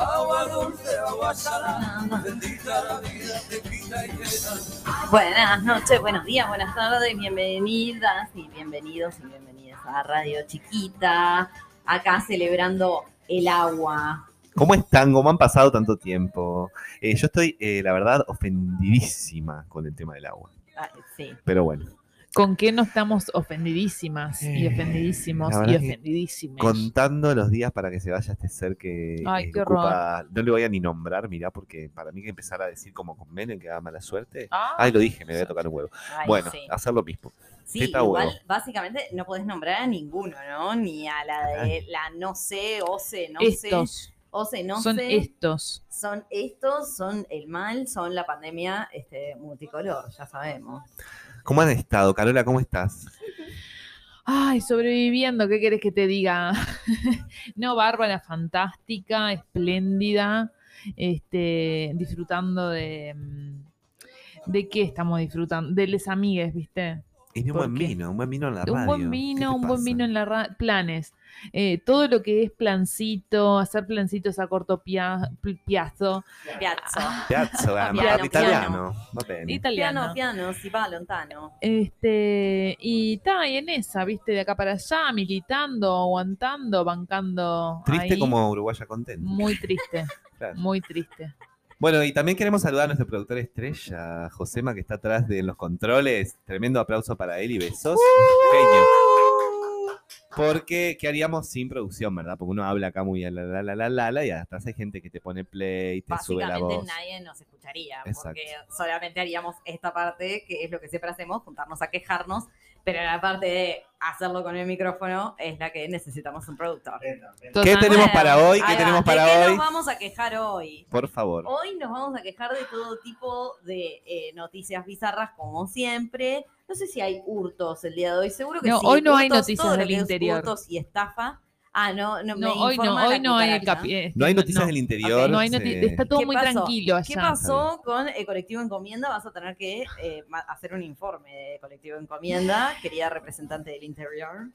Agua dulce, agua salada, bendita la vida, te quita y te da. Buenas noches, buenos días, buenas tardes, bienvenidas y bienvenidos y bienvenidas a Radio Chiquita, acá celebrando el agua. ¿Cómo están? ¿Cómo han pasado tanto tiempo? Eh, yo estoy, eh, la verdad, ofendidísima con el tema del agua. Ah, sí. Pero bueno, ¿Con qué no estamos ofendidísimas y Eh, ofendidísimos y ofendidísimos? contando los días para que se vaya este ser que Ay, eh, qué ocupa- no le voy a ni nombrar, mirá, porque para mí que empezar a decir como con Menem que da mala suerte. Ah, Ay, lo dije, me voy a tocar un huevo. Ay, bueno, sí. hacer lo mismo. Sí, igual huevo. básicamente no podés nombrar a ninguno, ¿no? Ni a la de la no sé, o sé, no sé, estos. o sé, no son sé. estos. Son estos, son el mal, son la pandemia este, multicolor, ya sabemos. ¿Cómo han estado? Carola, ¿cómo estás? Ay, sobreviviendo, ¿qué querés que te diga? no, bárbara, fantástica, espléndida, este, disfrutando de... mm, ¿De qué estamos disfrutando? De les amigues, ¿viste? Y de un ¿Por buen vino, un buen vino en la radio. un buen ¿Qué vino, un buen vino en la radio. Planes. Eh, todo lo que es plancito, hacer plancitos a corto pia- pl- piazzo. Piazza. Piazza, va, Piano, italiano. Italiano. Piano, piano, si va lontano. Este, y está, y en esa, viste, de acá para allá, militando, aguantando, bancando. Triste ahí. como uruguaya contenta. Muy triste, Claro. muy triste. Bueno, y también queremos saludar a nuestro productor estrella, Josema, que está atrás de los controles. Tremendo aplauso para él y besos. Genio. Porque, ¿qué haríamos sin producción, verdad? Porque uno habla acá muy a la la la la la, la y atrás hay gente que te pone play, te sube la Básicamente voz. nadie nos escucharía, Exacto. porque solamente haríamos esta parte, que es lo que siempre hacemos, juntarnos a quejarnos, pero la parte de hacerlo con el micrófono es la que necesitamos un productor. ¿Qué tenemos para hoy? ¿Qué tenemos ¿De para qué hoy? nos vamos a quejar hoy? Por favor. Hoy nos vamos a quejar de todo tipo de eh, noticias bizarras, como siempre. No sé si hay hurtos el día de hoy, seguro que No, sí. hoy no hay Hurtos, noticias todo lo del es interior. Hurtos y estafa. Ah, no, no, me No, hoy no, hoy no hay el cucaracha. capi- este, No hay noticias del interior. No hay se- noti- está todo ¿Qué muy pasó? tranquilo allá. ¿Qué pasó con el colectivo Encomienda? Vas a tener que eh, hacer un informe de colectivo Encomienda, querida representante del interior.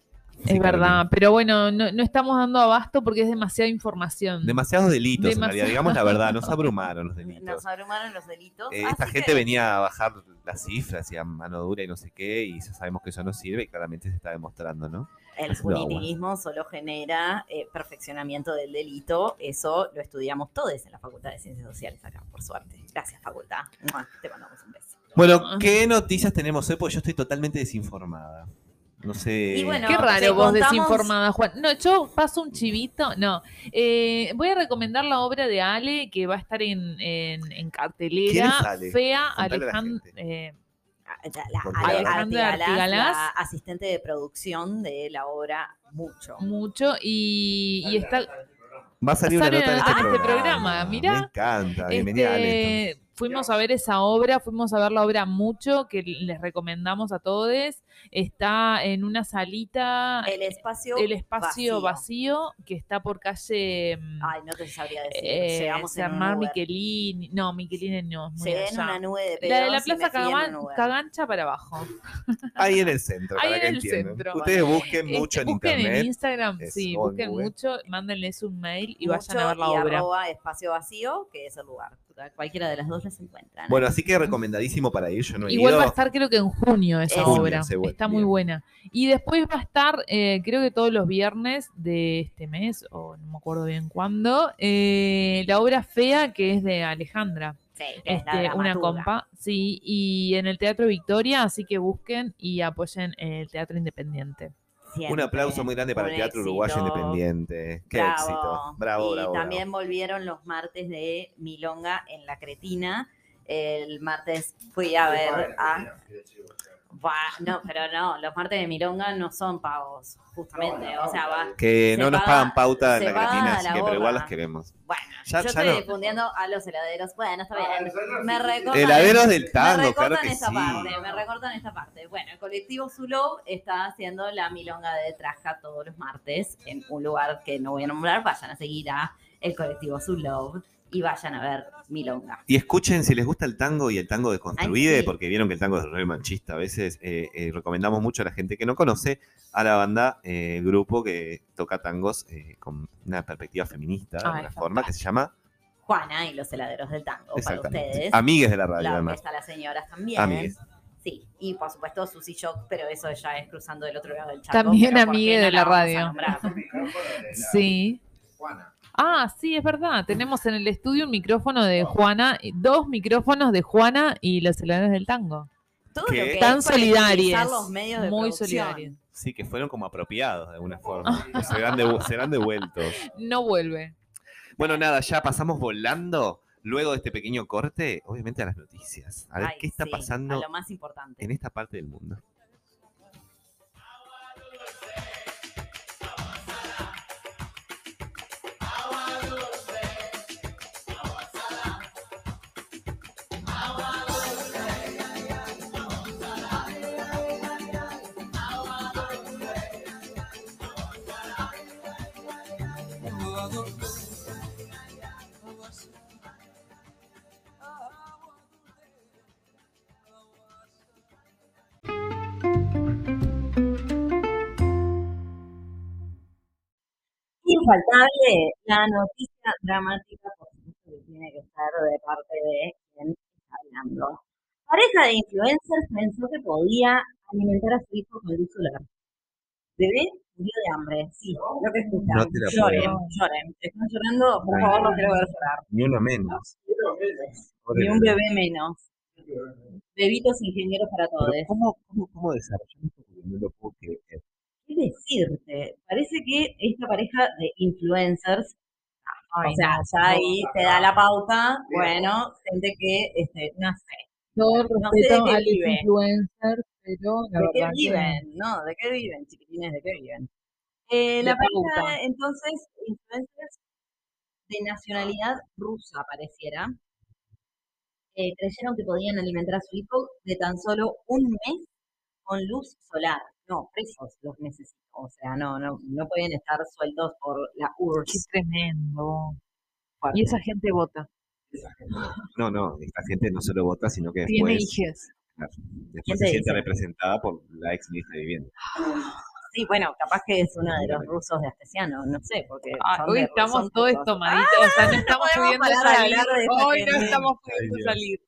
Es verdad, pero bueno, no, no estamos dando abasto porque es demasiada información. Demasiados delitos, en Demasiado. realidad. Digamos la verdad, nos abrumaron los delitos. Nos abrumaron los delitos. Eh, esta gente que- venía a bajar las cifras y a mano dura y no sé qué, y ya sabemos que eso no sirve y claramente se está demostrando, ¿no? El punitivismo solo genera eh, perfeccionamiento del delito. Eso lo estudiamos todos en la Facultad de Ciencias Sociales acá, por suerte. Gracias, facultad. Te mandamos un beso. Bueno, Ah. ¿qué noticias tenemos hoy? Porque yo estoy totalmente desinformada. No sé. Y bueno, Qué raro vos contamos- desinformada, Juan. No, yo paso un chivito. No, Eh, voy a recomendar la obra de Ale que va a estar en, en, en cartelera. ¿Quién es Ale? Fea la Alejandra. Ale Alejandra Artigalás, Artigalás. la asistente de producción de la obra Mucho. mucho y, y está Va a salir una nota en este, este programa. mirá. Me encanta. Bienvenida, Ale. Este, fuimos a ver esa obra, fuimos a ver la obra mucho, que les recomendamos a todos. Está en una salita, El espacio, el espacio vacío, que está por calle mm, Ay, no te sabría decir. eh, Llegamos San. Michelini. No, Michelini no, es muy Llegué en una nube de pedos La de la Plaza Cagan-. Cagancha para abajo. Ahí en el centro, Ahí para en que el centro. Ustedes busquen Este, mucho en busquen internet. en Instagram, sí, en busquen Google. mucho, mándenles un mail y Mucho vayan a ver la y obra. arroba espacio vacío, que es el lugar. Cualquiera de las dos las encuentran. Bueno, así que recomendadísimo para ir. Yo no he Igual ido. va a estar creo que en junio esa obra. Está muy buena. Y después va a estar, eh, creo que todos los viernes de este mes, o no me acuerdo bien cuándo, eh, la obra fea que es de Alejandra. Sí, Este, una compa, sí, y en el Teatro Victoria, así que busquen y apoyen el Teatro Independiente. Un aplauso muy grande para el Teatro éxito. Uruguayo Independiente. Qué Bravo. éxito. Bravo, y bravo. también bravo. volvieron los martes de Milonga en La Cretina. El martes fui a ver a... No, pero no, los martes de Milonga no son pagos, justamente. O sea, va... Que se no nos paga- pagan pauta en la paga cretina, a así la que, pero igual las queremos. Bueno, Ya- yo ya estoy no. difundiendo a los heladeros. Bueno, está bien. Me recortan, Heladeros del me tango, recortan claro que esta sí. parte, me recortan esta parte. Bueno, el colectivo Zulow está haciendo la milonga de Traja todos los martes en un lugar que no voy a nombrar. Vayan a seguir a el colectivo Zulow. Y vayan a ver Milonga. Y escuchen si les gusta el tango y el tango de Construide, Ay, sí. porque vieron que el tango es re machista a veces. eh, eh, recomendamos mucho a la gente que no conoce a la banda, eh, el grupo que toca tangos eh, con una perspectiva feminista, de alguna forma, que se llama Juana y los heladeros del tango para Exactamente. ustedes. Amigues de la Radio, la además. Las Señoras también. Amigues. Sí, y por supuesto Susy Shock, pero eso ya es cruzando del otro lado del charco. También pero ¿por amigue qué no de la vamos a radio. Sí. Ah, sí, es verdad. Tenemos en el estudio un micrófono de Juana, y dos micrófonos de Juana y los heladeros del tango. Todo ¿Qué? lo que Tan los medios de Muy solidarias. Sí, que fueron como apropiados de alguna forma. Serán, devu- serán devueltos. No vuelve. Bueno, nada, ya pasamos volando. Luego de este pequeño corte, obviamente a las noticias. A ver Ay, qué está sí, pasando A lo más importante. en esta parte del mundo. Infaltable, la noticia dramática, por supuesto, que tiene que ser de parte de quien está hablando. Pareja de influencers pensó que podía alimentar a su hijo con luz solar. Bebé murió de hambre, sí, lo que escuchan. No lloren, puedo. lloren. Están llorando, por favor, no quiero ver llorar. Ni uno menos. Ni un bebé menos. Bebitos ingenieros para todos. ¿cómo, cómo, cómo desarrollan esto? Porque no lo puedo creer. ¿Qué decirte? Parece que esta pareja de influencers, o sea, ya ahí te da la pauta, bueno, gente que, este, no sé, Todo sé a los influencers, pero la ¿de qué que viven? ¿No? ¿De qué viven, chiquitines? ¿De qué viven? Eh, la pareja, pauta. entonces, influencers de nacionalidad rusa, pareciera, eh, creyeron que podían alimentar a su hijo de tan solo un mes con luz solar. No, presos los necesito. O sea, no, no, no pueden estar sueltos por la qué URSS. tremendo. Fuerte. Y esa gente vota. No, no, esta gente no solo vota, sino que Tiene después, después ¿Quién se te siente dice? representada por la ex ministra de Vivienda. Sí, bueno, capaz que es uno de los rusos de Astesiano, no sé, porque Ah, hoy estamos todos tomaditos, o sea, no estamos pudiendo salir. Hoy no estamos pudiendo salir.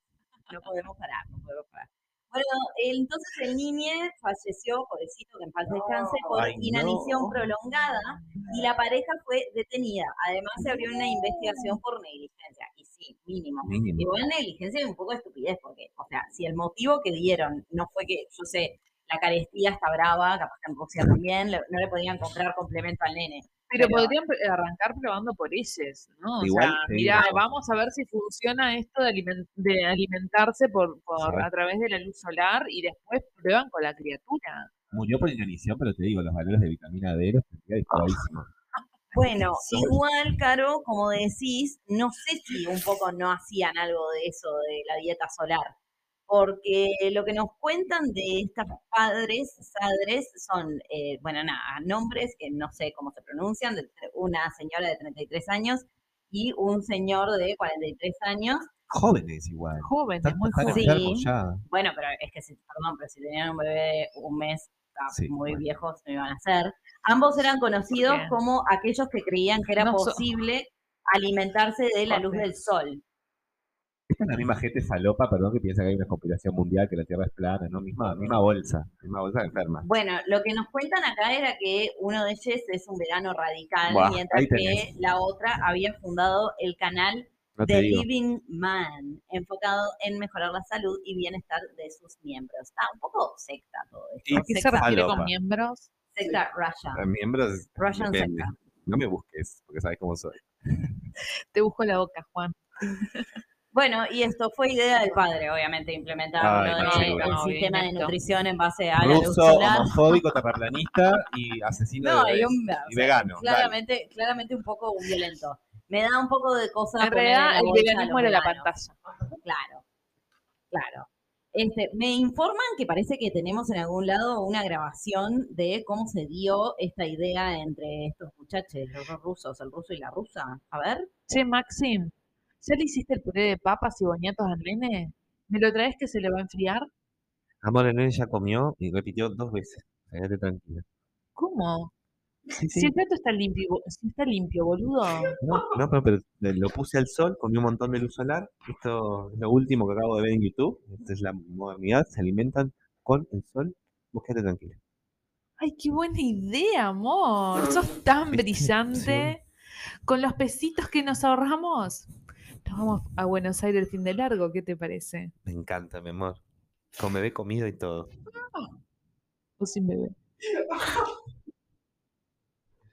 No podemos parar, no podemos parar. Bueno, entonces el niño falleció, pobrecito, que en paz descanse, por Ay, no. inanición prolongada y la pareja fue detenida. Además se abrió una investigación por negligencia. Y sí, mínimo. Mínimo. Igual negligencia y un poco de estupidez, porque, o sea, si el motivo que dieron no fue que, yo sé, la carestía está brava, capaz que en Rusia también, no le podían comprar complemento al nene. Pero, Pero- podrían arrancar probando por ellos, ¿no? O sea, mira, vamos a ver si funciona esto de, alimen- de alimentarse por, por a través de la luz solar y después prueban con la criatura. Murió por inanición, pero te digo, los valores de vitamina D los tendría disparadísimos. Bueno, igual, Caro, como decís, no sé si un poco no hacían algo de eso, de la dieta solar. Porque lo que nos cuentan de estas padres, sadres, son, eh, bueno, nada, nombres que no sé cómo se pronuncian, de una señora de 33 años y un señor de 43 años. Jóvenes igual. Jóvenes, Están, muy jóvenes. Sí. enfermos ya. Bueno, pero es que, si, perdón, pero si tenían un bebé un mes, Sí, muy bueno. viejos, no iban a ser. Ambos eran conocidos como aquellos que creían que era No so- posible alimentarse de la luz del sol. Esta es la misma gente falopa, perdón, que piensa que hay una conspiración mundial, que la Tierra es plana, ¿no? Misma, misma bolsa, misma bolsa de enferma. Bueno, lo que nos cuentan acá era que uno de ellos es un vegano radical, Buah, mientras que la otra había fundado el canal No The digo. Living Man, enfocado en mejorar la salud y bienestar de sus miembros. Está un poco secta todo esto. ¿Y ¿A qué se refiere falopa. con miembros? secta Russia. Los miembros, Russian depende. secta. No me busques, porque sabes cómo soy. Te busco la boca, Juan. Bueno, y esto fue idea del padre, obviamente, implementar Ay, no, el sistema de nutrición en base a la luz Ruso, homofóbico, terraplanista y asesino No, de y, bebés. un, y vegano, dale. Claramente, claramente un poco violento. Me da un poco de cosa. En realidad, el veganismo era la pantalla. Claro, claro. Este, me informan que parece que tenemos en algún lado una grabación de cómo se dio esta idea entre estos muchachos, los dos rusos, el ruso y la rusa. A ver. Che, Maxim, ¿Ya le hiciste el puré de papas y boñatos al nene? ¿Me lo traes que se le va a enfriar? Amor, el nene ya comió y repitió dos veces. Quédate tranquila. ¿Cómo? Sí, Si el plato está limpio, si está limpio, boludo. No, no, pero, pero lo puse al sol, comí un montón de luz solar. Esto es lo último que acabo de ver en YouTube. Esta es la modernidad. Se alimentan con el sol. Vos quédate tranquila. Ay, qué buena idea, amor. Sos tan brillante. Con los pesitos que nos ahorramos. Nos vamos a Buenos Aires el fin de largo, ¿qué te parece? Me encanta, mi amor. Con bebé comido y todo. O sin bebé.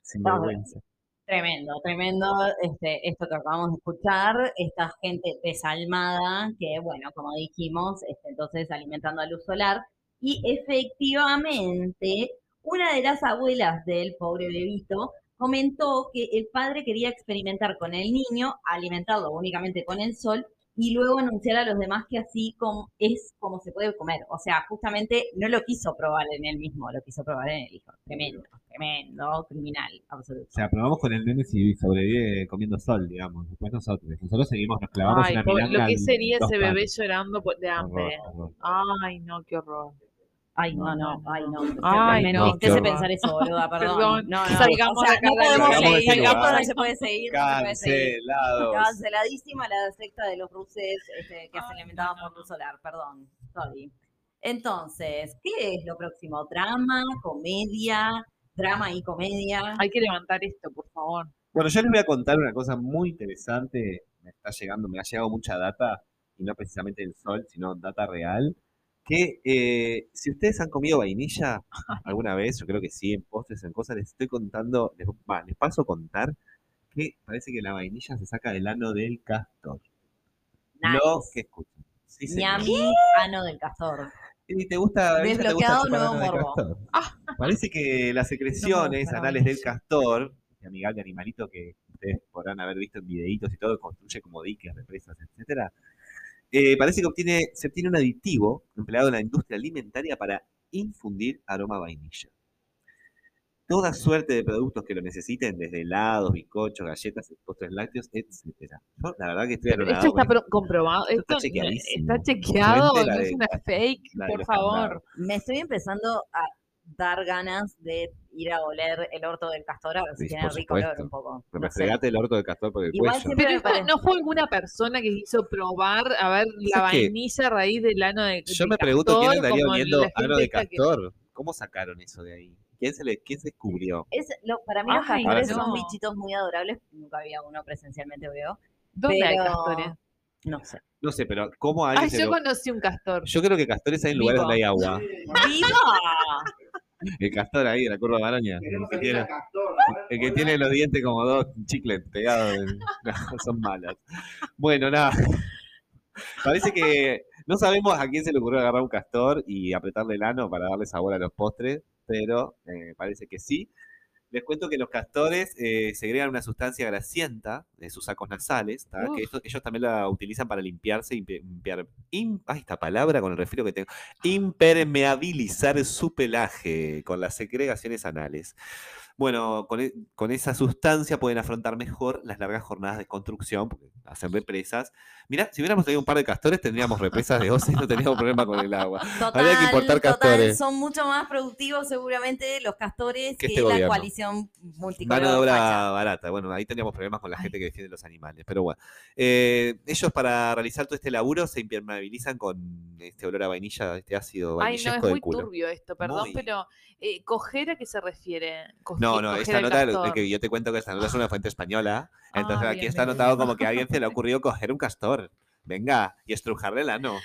Sin Ah, vergüenza. Tremendo, tremendo este, esto que acabamos de escuchar, esta gente desalmada que, bueno, como dijimos, este, entonces alimentando a luz solar. Y efectivamente, una de las abuelas del pobre bebito comentó que el padre quería experimentar con el niño, alimentarlo únicamente con el sol y luego anunciar a los demás que así como es como se puede comer. O sea, justamente no lo quiso probar en él mismo, lo quiso probar en el hijo. Tremendo, tremendo, criminal, absoluto. O sea, probamos con el nene si sobrevive comiendo sol, digamos. Después nosotros. Nosotros seguimos, nos clavamos Ay, pobre- milanga lo que en sería ese bebé llorando por- de hambre. Horror, horror. Ay, no, qué horror. Ay, no, no, ay, no. Ay, no, ¿Qué qué se horror. pensar eso, boluda? Perdón. Perdón, No, no. salgamos o sea, no podemos seguir, este esto lugar. no se puede seguir, no se puede seguir. Cancelados. Canceladísima la secta de los ruses este, que se alimentaban por luz solar, perdón, sorry. Entonces, ¿qué es lo próximo? ¿Drama, comedia? ¿Drama y comedia? Hay que levantar esto, por favor. Bueno, yo les voy a contar una cosa muy interesante. Me está llegando, me ha llegado mucha data, y no precisamente del sol, sino data real. Que eh, si ustedes han comido vainilla alguna vez, yo creo que sí, en postres, en cosas, les estoy contando, les, paso a contar que parece que la vainilla se saca del ano del castor. Nice. Lo que escuchan. Sí. Ñami, ano del castor. ¿Y te gusta, Bella, te gusta Desbloqueado nuevo morbo. castor? Parece que las secreciones No, anales del castor, este amigal de animalito que ustedes podrán haber visto en videitos y todo, construye como diques, represas, etcétera, eh, parece que obtiene, se obtiene un aditivo empleado en la industria alimentaria para infundir aroma a vainilla. Toda suerte de productos que lo necesiten, desde helados, bizcochos, galletas, postres lácteos, etcétera. Yo, la verdad que estoy esto está comprobado. esto está chequeadísimo. está chequeado, no es una fake, por favor. candados. Me estoy empezando a dar ganas de ir a oler el orto del castor a ver si tiene rico olor un poco. Me No el orto del castor por el Igual cuello. Pero me esto parece- no fue alguna persona que quiso probar a ver la vainilla a raíz del ano de Yo de me pregunto quién castor, andaría como oliendo ano de que- castor. ¿Cómo sacaron eso de ahí? ¿Quién se le, quién se descubrió? Es, lo- para mí los castores no. son bichitos muy adorables. Nunca había uno presencialmente, veo. ¿Dónde hay castores? No sé. No sé, pero ¿cómo alguien Ay, se yo lo- conocí un castor. Yo creo que castores hay en lugares donde hay agua. ¡Viva! El castor ahí, la curva de Maraña. El que tiene, el que tiene los dientes como dos chicles pegados. No, son malas. Bueno, nada. Parece que no sabemos a quién se le ocurrió agarrar un castor y apretarle el ano para darle sabor a los postres, pero eh, parece que sí. Les cuento que los castores eh, segregan una sustancia grasienta de sus sacos nasales, que esto- ellos también la utilizan para limpiarse limpiar. ay, esta palabra con el resfrío que tengo. Impermeabilizar su pelaje con las segregaciones anales. Bueno, con, e- con esa sustancia pueden afrontar mejor las largas jornadas de construcción, porque hacen represas. Mirá, si hubiéramos tenido un par de castores, tendríamos represas de OCE y no tendríamos problema con el agua. Total, Habría que importar total, castores. son mucho más productivos seguramente los castores Que que, este la coalición multicolor. Mano de obra barata. Bueno, ahí teníamos problemas con la gente que defiende los animales. Pero bueno, Eh, ellos para realizar todo este laburo se impermeabilizan con este olor a vainilla, este ácido Ay, no, es vainillesco del muy culo. turbio esto, perdón, Muy. pero eh, ¿coger a qué se refiere? Coge- No, no, esta nota, que yo te cuento que esta nota es una fuente española. Ah, Entonces aquí bien, está bien, anotado bien. como que a alguien se le ocurrió coger un castor. Venga, y estrujarle el ano.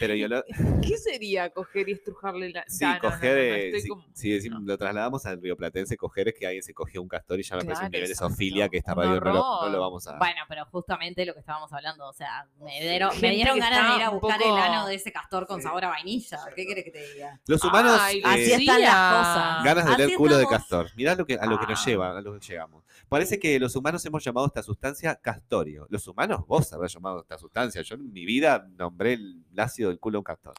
Pero yo lo. ¿Qué sería coger y estrujarle la Sí, Ah, no, no, no, coger. si, como- si decimos- lo trasladamos al río Platense, coger es que alguien se cogió un castor y ya me parece un Claro, nivel de que esta radio no lo, no lo vamos a. Bueno, pero justamente lo que estábamos hablando, o sea, me dieron, me ganas de ir a buscar poco- el ano de ese castor con sabor a vainilla. ¿Qué querés que te diga? Los humanos. Ay, eh, Así están las cosas. Ganas de Así leer culo de castor. Mirá lo que, a lo que nos Ah. lleva, a lo que llegamos. Parece que los humanos hemos llamado esta sustancia castorio. Los humanos, vos habrás llamado esta sustancia. Yo en mi vida nombré la ácido del culo de un castor.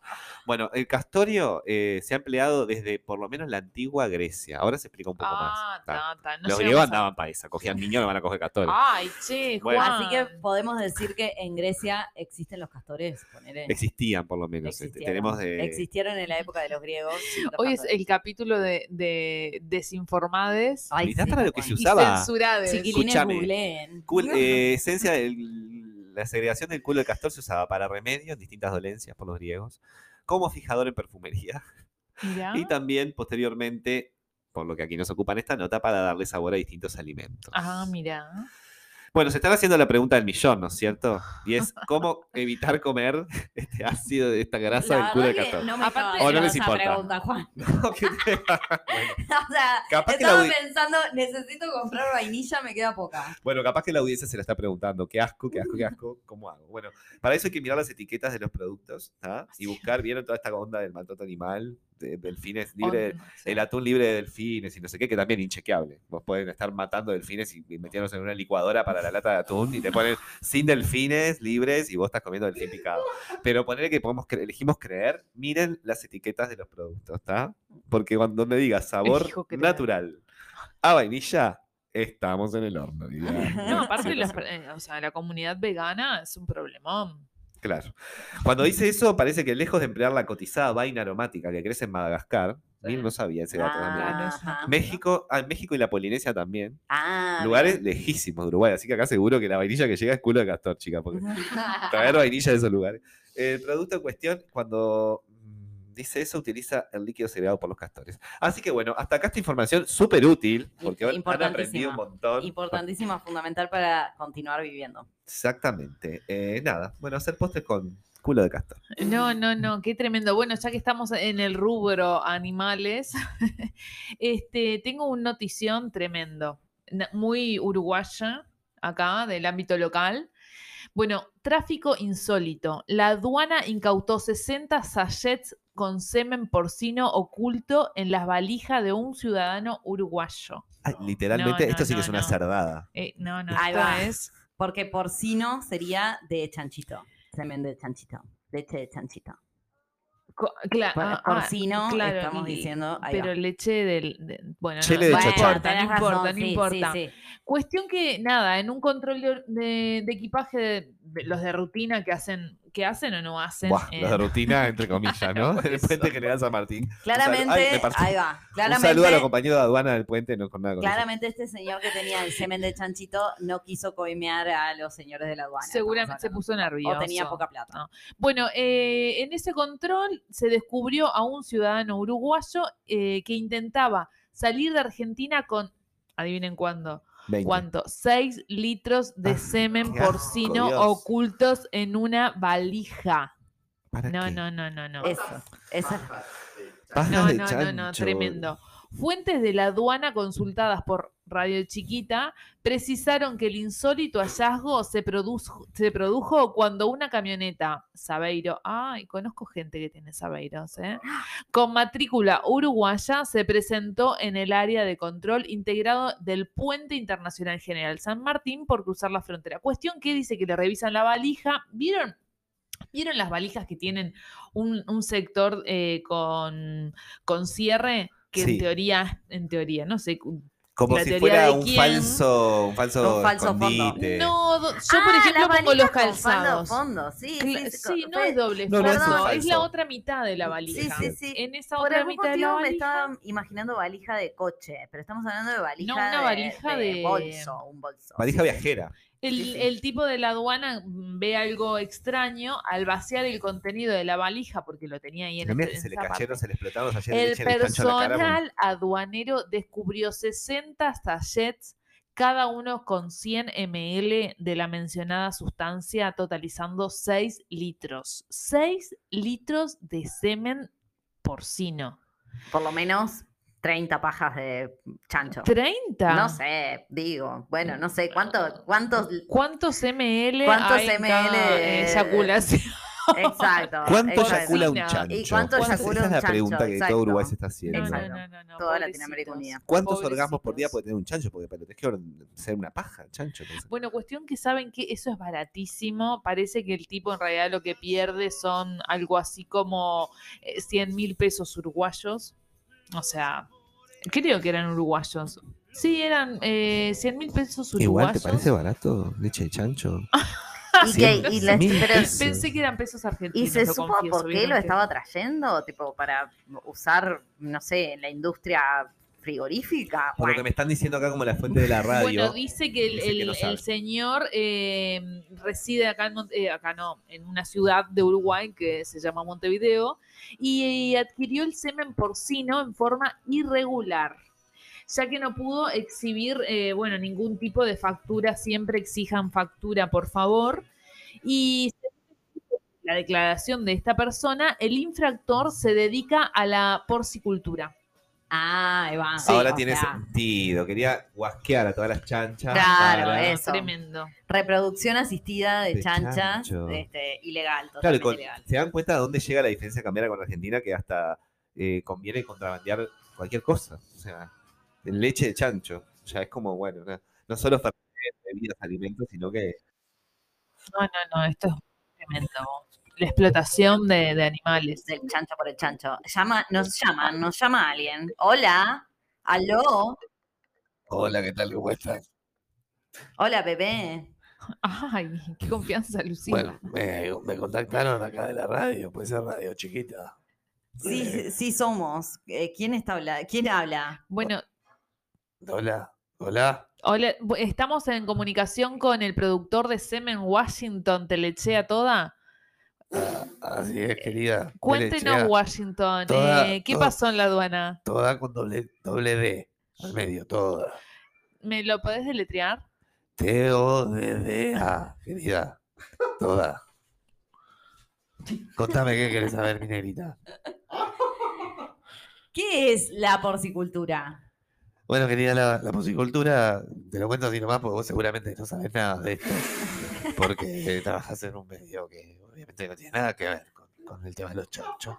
Bueno, el castorio eh, se ha empleado desde por lo menos la antigua Grecia. Ahora se explica un poco Ah, más. Ta. ta, ta, no Los griegos a- andaban para esa, cogían niños no van a coger castorio. Ay, che, Bueno. Juan. Así que podemos decir que en Grecia existen los castores. ponele. Existían por lo menos. este, Existieron. tenemos de... Existieron en la época de los griegos. los Hoy es castores. el capítulo de, de desinformades Ay, sí, para lo que se y usaba. censurades. Chiquilines, googleen. Eh, esencia del- la segregación del culo de castor se usaba para remedios, distintas dolencias por los griegos, como fijador en perfumería y también posteriormente, por lo que aquí nos ocupa en esta nota, para darle sabor a distintos alimentos. Ah, mira. Bueno, se están haciendo la pregunta del millón, ¿no es cierto? Y es cómo evitar comer este ácido de esta grasa La del culo de castor. no me Aparte- O no les importa. pregunta, Juan. No, que te- bueno, O sea, Capaz que estaba la pensando, necesito comprar vainilla, me queda poca. Bueno, capaz que la audiencia se la está preguntando, qué asco, qué asco, qué asco, ¿cómo hago? Bueno, para eso hay que mirar las etiquetas de los productos ¿tá? y buscar, ¿vieron toda esta onda del maltrato animal? De, delfines libre, de- On- sí. el atún libre de delfines y no sé qué, que también inchequeable. Vos pueden estar matando delfines y, y metiéndose en una licuadora para la lata de atún y te ponen sin delfines libres y vos estás comiendo delfín picado. Pero ponerle que podemos cre- elegimos creer, miren las etiquetas de los productos, ¿está? Porque cuando me digas sabor natural a vainilla, estamos en el horno. No, aparte, sí. eh, o sea, la comunidad vegana es un problemón. Claro. Cuando dice eso, parece que lejos de emplear la cotizada vaina aromática que crece en Madagascar. Mir no sabía ese dato también. Ah, Ajá. México, ah, México y la Polinesia también. Ah, lugares lejísimos de Uruguay, así que acá seguro que la vainilla que llega es culo de castor, chica, porque traer vainilla de esos lugares. El producto en cuestión, cuando dice eso, utiliza el líquido segregado por los castores. Así que bueno, hasta acá esta información súper útil, porque han- han aprendido un montón. Importantísima, fundamental para continuar viviendo. Exactamente. Eh, nada, bueno, hacer postres con culo de castor. No, no, no, qué tremendo. Bueno, ya que estamos en el rubro animales, este, tengo un notición tremendo, muy uruguaya acá, del ámbito local. Bueno, tráfico insólito. La aduana incautó 60 sachets con semen porcino oculto en las valijas de un ciudadano uruguayo. Ay, literalmente, No, no, esto sí que no, es una no. cerdada. Eh, no, no, Ahí va. es... Porque porcino sería de chanchito. Semen de chanchito. Leche de chanchito. co- cla- Por- ah, ah, porcino, claro, estamos y- diciendo. ahí Pero va. leche del... de- bueno, Chele de no, no chochón. importa, no importa, razón, no sí, sí, importa. sí. Cuestión que, nada, en un control de, de- de equipaje, de, de los de rutina que hacen, que hacen o no hacen. Buah, en- de rutina, entre comillas, ¿no? Por El puente General San Martín. Un saludo- Claramente, Ay, ahí va. Un Claramente, saludo a los compañeros de aduana del puente, no con nada con eso. claramente este señor que tenía el semen de chanchito no quiso coimear a los señores de la aduana. Seguramente se puso nervioso. O tenía poca plata. No. Bueno, eh, en ese control se descubrió a un ciudadano uruguayo eh, que intentaba salir de Argentina con, adivinen cuándo, 20. cuánto, 6 litros de Ah, semen porcino Dios. ocultos en una valija. ¿Para No, qué? no, no, no, no. Eso. Esa, Paja No, de no, no, no, tremendo. Fuentes de la aduana consultadas por Radio Chiquita precisaron que el insólito hallazgo se produjo, cuando una camioneta Sabeiro, ay, conozco gente que tiene Sabeiros, ¿eh? con matrícula uruguaya se presentó en el área de control integrado del Puente Internacional General San Martín por cruzar la frontera. Cuestión que dice que le revisan la valija. ¿Vieron? ¿Vieron las valijas que tienen un, un sector eh, con, con cierre? Que Sí. en teoría, en teoría, no sé, Como la si fuera de un quién. falso, un falso, Un falso fondo. No, yo por Ah, ejemplo pongo los fondo, calzados. fondo, sí, sí, Sí, no fue- es doble No, no es fondo, la otra mitad de la valija. sí, sí. En esa Por otra algún mitad de la motivo me valija. estaba imaginando valija de coche, pero estamos hablando de valija, una de, valija de- bolso, un bolso. Valija sí, sí. viajera. El, Sí, sí. el tipo de la aduana ve algo extraño al vaciar el contenido de la valija porque lo tenía ahí en, Mira ese- que en se le esa cayeron, parte. se le explotaron los ayer El con- personal aduanero descubrió 60 sachets, cada uno con 100 ml de la mencionada sustancia, totalizando 6 litros. 6 litros de semen porcino. Por lo menos 30 pajas de chancho. ¿30? No sé, digo, bueno, no sé, ¿cuánto, cuántos, ¿Cuántos ml ¿Cuántos hay ml de- eyaculación? Exacto. ¿Cuánto eyacula un ¿Y chancho? Esa- es la pregunta que Exacto. todo Uruguay se está haciendo. No, no, Exacto. no, no, no, Toda. Latinoamérica unida. ¿Cuántos orgasmos por día puede tener un chancho? Porque pero tenés que ser una paja, el chancho. entonces. Bueno, cuestión que saben que eso es baratísimo. Parece que el tipo en realidad lo que pierde son algo así como 100 mil pesos uruguayos. O sea, creo que eran uruguayos. Sí, eran eh, 100 mil pesos uruguayos. Igual, ¿te parece barato leche de chancho? Y, que, y, la- Mil pero- pesos. Pensé que eran pesos argentinos. ¿Y se lo supo confieso, por qué lo ¿vieron que- estaba trayendo? Tipo, para usar, no sé, en la industria frigorífica. Por lo que me están diciendo acá como la fuente de la radio. Bueno, dice que el, dice que el- no sabe. el señor eh, reside acá en eh, acá no, en una ciudad de Uruguay que se llama Montevideo y, adquirió el semen porcino en forma irregular. Ya que no pudo exhibir, eh, bueno, ningún tipo de factura, siempre exijan factura, por favor. Y la declaración de esta persona, el infractor se dedica a la porcicultura. Ah, ahí va. Ahora tiene sea, sentido. Quería guasquear a todas las chanchas. Claro, para- eso. Tremendo. Reproducción asistida de, De chanchas, este, ilegal, Claro, con- ilegal. se dan cuenta de dónde llega la diferencia cambiaria con Argentina, que hasta eh, conviene contrabandear cualquier cosa. O sea, leche de chancho. O sea, es como, bueno, no, no solo para bebidas, alimentos, sino que No, no, no, esto es tremendo. La explotación de, de animales. Del chancho por el chancho. Llama, nos llaman, nos llama alguien. Hola, aló, Hola, ¿qué tal? ¿Cómo estás? hola bebé. Ay, qué confianza, Lucía. me, me contactaron acá de la radio, puede ser radio chiquita. Sí, sí somos. Eh, ¿Quién está habla? ¿Quién habla? Bueno, Hola, hola. hola, estamos en comunicación con el productor de Semen Washington, ¿te le echea toda? Así es, querida. Cuéntenos, Washington, toda- eh, ¿qué toda- pasó en la aduana? Toda con doble, doble D al medio, toda. ¿Me lo podés deletrear? T-O-D-D-A, querida. Toda. Contame qué querés saber, mi negrita. ¿Qué es la porcicultura? Bueno, querida, la, la musicultura, te lo cuento así nomás porque vos seguramente no sabés nada de esto. Porque trabajás en un medio que obviamente no tiene nada que ver con, con el tema de los chanchos.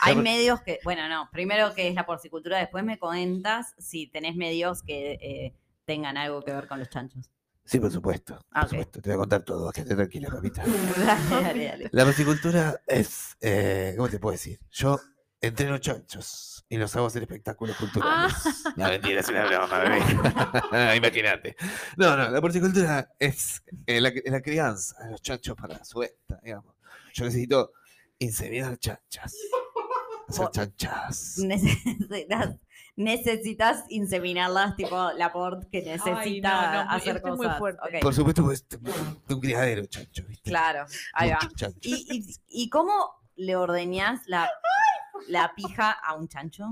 Hay medios que, bueno, no, primero que es la porcicultura, después me comentas si tenés medios que eh, tengan algo que ver con los chanchos. Sí, por supuesto. Ah, Por ok. supuesto. Te voy a contar todo. Quédate tranquila, papita. dale, dale, dale. La musicultura es, eh, ¿cómo te puedo decir? Yo entreno chanchos y los hago hacer espectáculos culturales. No, mentira, es una broma, bebé. Imagínate. No, no, la porcicultura es eh, la, la crianza de los chanchos para su venta, digamos. Yo necesito inseminar chanchas. Hacer chanchas. Necesitas, necesitas inseminarlas, tipo la port que necesita no, hacer es muy cosas. fuerte. Por supuesto, pues de un criadero chancho, ¿viste? Claro, ahí va. Mucho chancho. ¿Y, y, y cómo le ordeñás la, la pija a un chancho?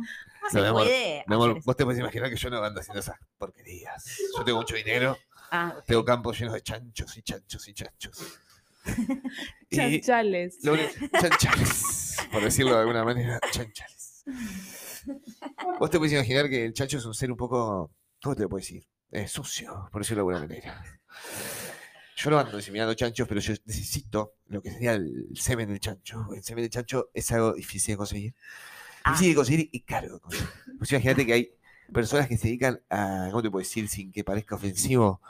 ¿Se No, mi amor, puede Mi amor, hacer eso? vos te puedes imaginar que yo no ando haciendo esas porquerías. Yo tengo mucho dinero, Ah, tengo campos llenos de chanchos y chanchos y chanchos. y Chanchales. lo único- chanchales, por decirlo de alguna manera, chanchales. Vos te puedes imaginar que el chancho es un ser un poco, ¿cómo te lo puedo decir? Eh, sucio, por decirlo de alguna manera. Yo no ando inseminando chanchos, pero yo necesito lo que sería el semen del chancho. El semen del chancho es algo difícil de conseguir. Ah. Difícil de conseguir y caro de conseguir. Pues imagínate que hay personas que se dedican a, ¿cómo te puedo decir sin que parezca ofensivo?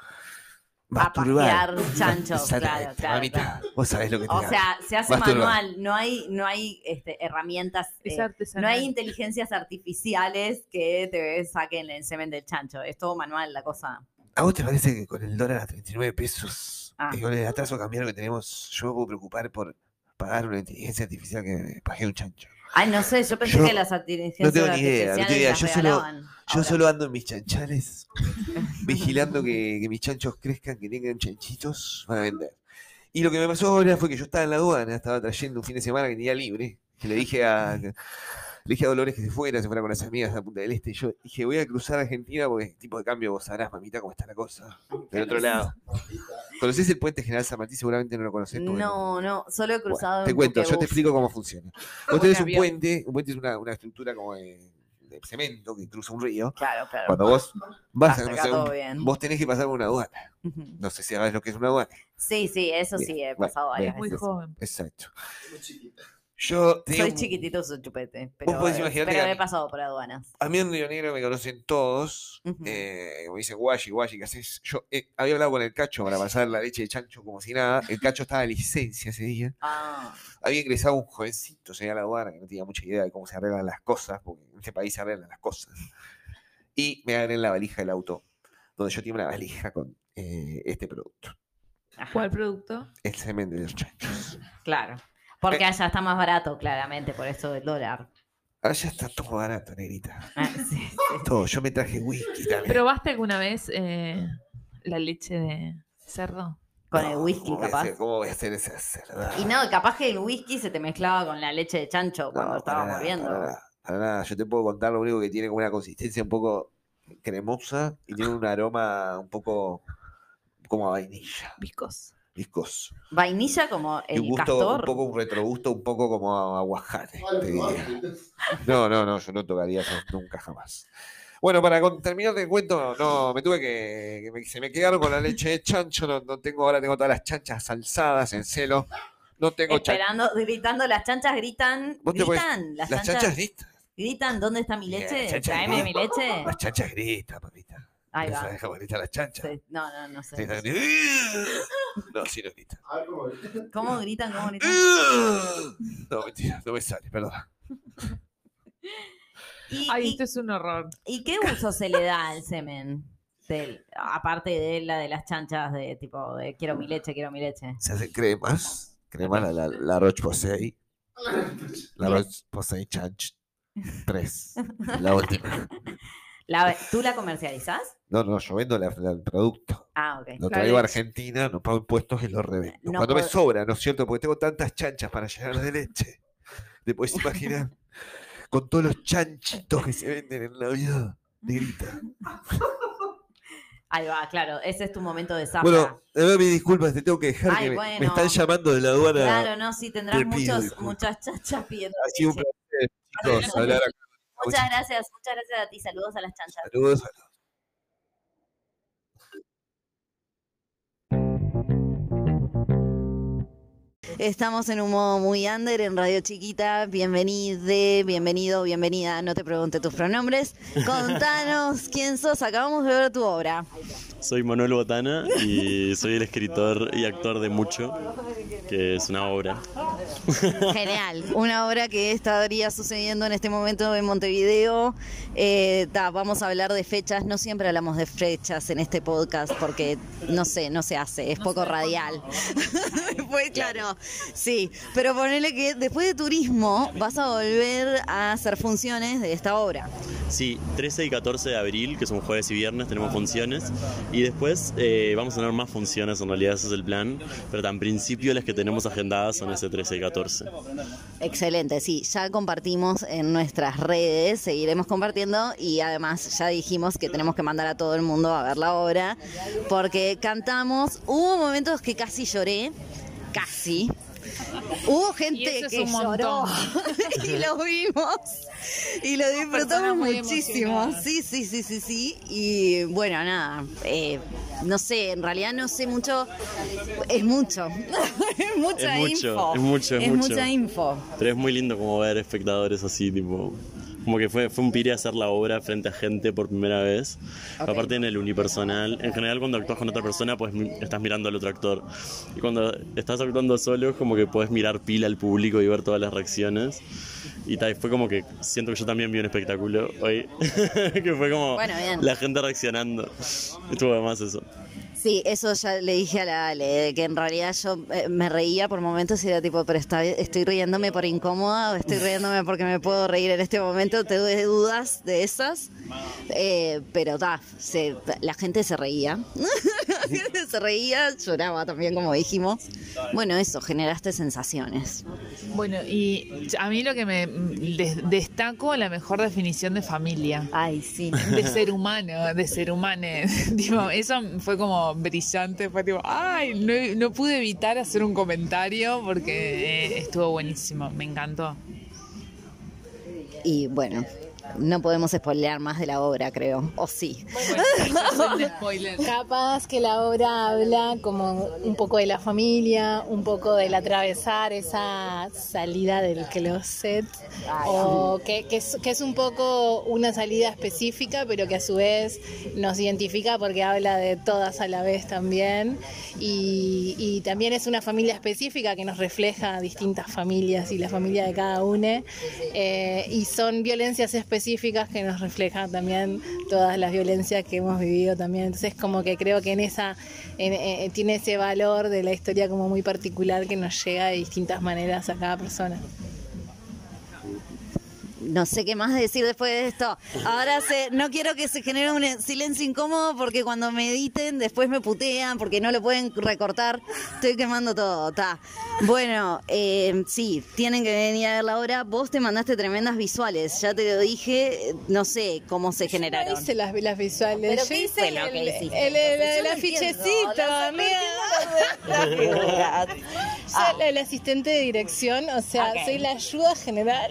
A pajear chanchos, claro, claro, mamita, Vos sabés lo que te O hago. sea, se hace Masturbar. manual, no hay, no hay este, herramientas, Es eh, no hay inteligencias artificiales que te saquen el semen del chancho. Es todo manual la cosa. ¿A vos te parece que con el dólar a 39 pesos Ah. y con el atraso cambiario que tenemos, yo me puedo preocupar por pagar una inteligencia artificial que me pague un chancho? Ay, no sé, yo pensé Yo que las inteligencias tengo ni idea, no tengo idea, yo solo-. Yo solo ando en mis chanchales, vigilando que, que mis chanchos crezcan, que tengan chanchitos para vender. Y lo que me pasó ahora fue que yo estaba en la aduana, estaba trayendo un fin de semana que tenía libre, que le dije a, le dije a Dolores que se fuera, se fuera con las amigas a la Punta del Este, y yo dije, voy a cruzar Argentina porque tipo de cambio vos sabrás, mamita, cómo está la cosa. Del otro lado. ¿Conocés el puente General San Martín? Seguramente no lo conocés. porque No, no, solo he Bueno, cruzado te en cuento, yo te explico cómo funciona. Vos tenés un puente, un puente es una, una estructura como de, de cemento que cruza un río. Claro, claro. Cuando vos vas a un- bien. vos tenés que pasar por una aduana. No sé si sabes lo que es una aduana. Sí, sí, eso Bien, sí, he bueno, pasado varias. Muy joven. Exacto. Yo tenía Soy un- chiquitito, soy chupete. Pero, podés imaginarte pero que a he pasado por aduanas. A mí en Río Negro me conocen todos. Ujú. eh, como dicen, guayi, guayi, ¿qué haces? Yo eh, había hablado con el cacho para pasar la leche de chancho como si nada. El cacho estaba de licencia ese día. Ah, Había ingresado un jovencito, señor la aduana, que no tenía mucha idea de cómo se arreglan las cosas, porque en este país se arreglan las cosas. Y me agarré en la valija del auto, donde yo tenía una valija con eh, este producto. ¿Cuál producto? El semen de los chanchos. Claro. Porque Eh. allá está más barato, claramente, por eso del dólar. Allá está todo barato, negrita. Ah, sí, sí. Todo. Yo me traje whisky también. ¿Probaste alguna vez eh, la leche de cerdo? Con el whisky, ¿cómo voy capaz. hacer- ¿Cómo voy a hacer esa cerda? Y no, capaz que el whisky se te mezclaba con la leche de chancho cuando No, estábamos nada, viendo. Para nada, para nada. Yo te puedo contar lo único que tiene como una consistencia un poco cremosa y tiene un aroma un poco como a vainilla, Viscos. Viscoso. Vainilla como Y el un gusto, castor. un poco un retrogusto, un poco como a aguajare. te diría. No, no, no, yo no tocaría eso nunca jamás. Bueno, para con- terminar el cuento, no, me tuve que, que me- se me quedaron con la leche de chancho, no, no tengo, ahora tengo todas las chanchas alzadas en celo, no tengo chan- Esperando, gritando, las chanchas gritan. Vos te podés- Gritan, las, las chanchas, chanchas gritan, gritan, ¿dónde está mi leche? Tráeme mi gritan. leche. las chanchas gritan, papita. Ahí ¿No va. gritan las chanchas? Sí, No, no, no sé. Gritan, No, sí no gritan. ¿Cómo gritan? ¿Cómo gritan? No, mentira, no me sale, perdón. ¿Y, Ay, y- esto es un horror. y qué uso se le da al semen? Del- aparte de la de las chanchas de tipo de quiero mi leche, quiero mi leche. Se hacen cremas, crema la, la, la Roche Posay, la Roche Posay Chanch 3, la última. La- ¿Tú la comercializás? No, no, yo vendo la- la- el producto. Ah, ok. Lo La traigo a. Argentina, no pago impuestos y lo revendo. No Cuando me sobra, ¿no es cierto? Porque tengo tantas chanchas para llenar de leche. Te puedes imaginar con todos los chanchitos que se venden en Navidad. Negrita. Ahí va, claro. Ese es tu momento de zafra. Bueno, a mis disculpas, te tengo que dejar Ay, que me, bueno. me están llamando de la aduana. claro, no, sí, tendrás muchos, muchas chachas pidiendo Ha sido un placer, chicos, hablar acá. Muchas gracias, muchas gracias a ti. Saludos a las chanchas. Saludos. Estamos en un modo muy under en Radio Chiquita. Bienvenide, bienvenido, bienvenida. No te pregunte tus pronombres. Contanos quién sos. Acabamos de ver tu obra. Soy Manuel Botana y soy el escritor y actor de Mucho, que es una obra. Genial. Una obra que estaría sucediendo en este momento en Montevideo. Eh, ta, vamos a hablar de fechas. No siempre hablamos de fechas en este podcast porque no sé, no se hace. Es poco radial. Después, claro. Sí. Pero ponele que después de turismo vas a volver a hacer funciones de esta obra. Sí, 13 y 14 de abril, que son jueves y viernes, tenemos funciones. Y después eh, vamos a tener más funciones, en realidad ese es el plan. Pero tan principio las que tenemos agendadas son ese 13 y 14. Excelente, sí, ya compartimos en nuestras redes, seguiremos compartiendo y además ya dijimos que tenemos que mandar a todo el mundo a ver la obra porque cantamos, hubo momentos que casi lloré, casi. Hubo gente es que lloró y lo vimos y lo disfrutamos muchísimo. Sí, sí, sí, sí, sí. Y bueno, nada, eh, no sé, en realidad no sé mucho, es mucho, es mucha Es mucho, info. es mucho, es es mucho. mucha info. Pero es muy lindo como ver espectadores así, tipo. Como que fue, fue un pire hacer la obra frente a gente por primera vez. Ok. Aparte en el unipersonal. En general cuando actúas con otra persona, pues estás mirando al otro actor. Y cuando estás actuando solo, es como que puedes mirar pila al público y ver todas las reacciones. Y tal, fue como que siento que yo también vi un espectáculo hoy. que fue como Bueno, la gente reaccionando. Estuvo de más eso. Sí, eso ya le dije a la Ale, que en realidad yo eh, me reía por momentos y era tipo, pero está- estoy riéndome por incómoda o estoy riéndome porque me puedo reír en este momento, te doy dudas de esas, Eh, pero ta, se- la gente se reía, la gente se reía, lloraba también como dijimos. Bueno, eso, generaste sensaciones. Bueno, y a mí lo que me des- destaco la mejor definición de familia. Ay, sí. De ser humano, de ser humano. Tipo, eso fue como brillante. Fue tipo, ay, no, pude evitar hacer un comentario porque eh, estuvo buenísimo. Me encantó. Y bueno, no podemos spoilear más de la obra, creo. O sí. spoiler. Capaz que la obra habla como un poco de la familia, un poco del atravesar esa salida del closet, o que, que es, que es un poco una salida específica, pero que a su vez nos identifica porque habla de todas a la vez también, y, y también es una familia específica que nos refleja distintas familias y la familia de cada uno, eh, y son violencias específicas que nos reflejan también todas las violencias que hemos vivido también. Entonces como que creo que en esa en- eh, tiene ese valor de la historia como muy particular que nos llega de distintas maneras a cada persona. No sé qué más decir después de esto. Ahora se, no quiero que se genere un silencio incómodo porque cuando me editen después me putean porque no lo pueden recortar. Estoy quemando todo. Ta. Bueno, eh, sí, tienen que venir a ver la obra. Vos te mandaste tremendas visuales. Ya te lo dije. No sé cómo se No generaron. hice las, las visuales. ¿Pero Yo qué hice el, el- el- el Yo no afichecito. Yo la, la asistente de dirección, o sea, Ok. soy la ayuda general.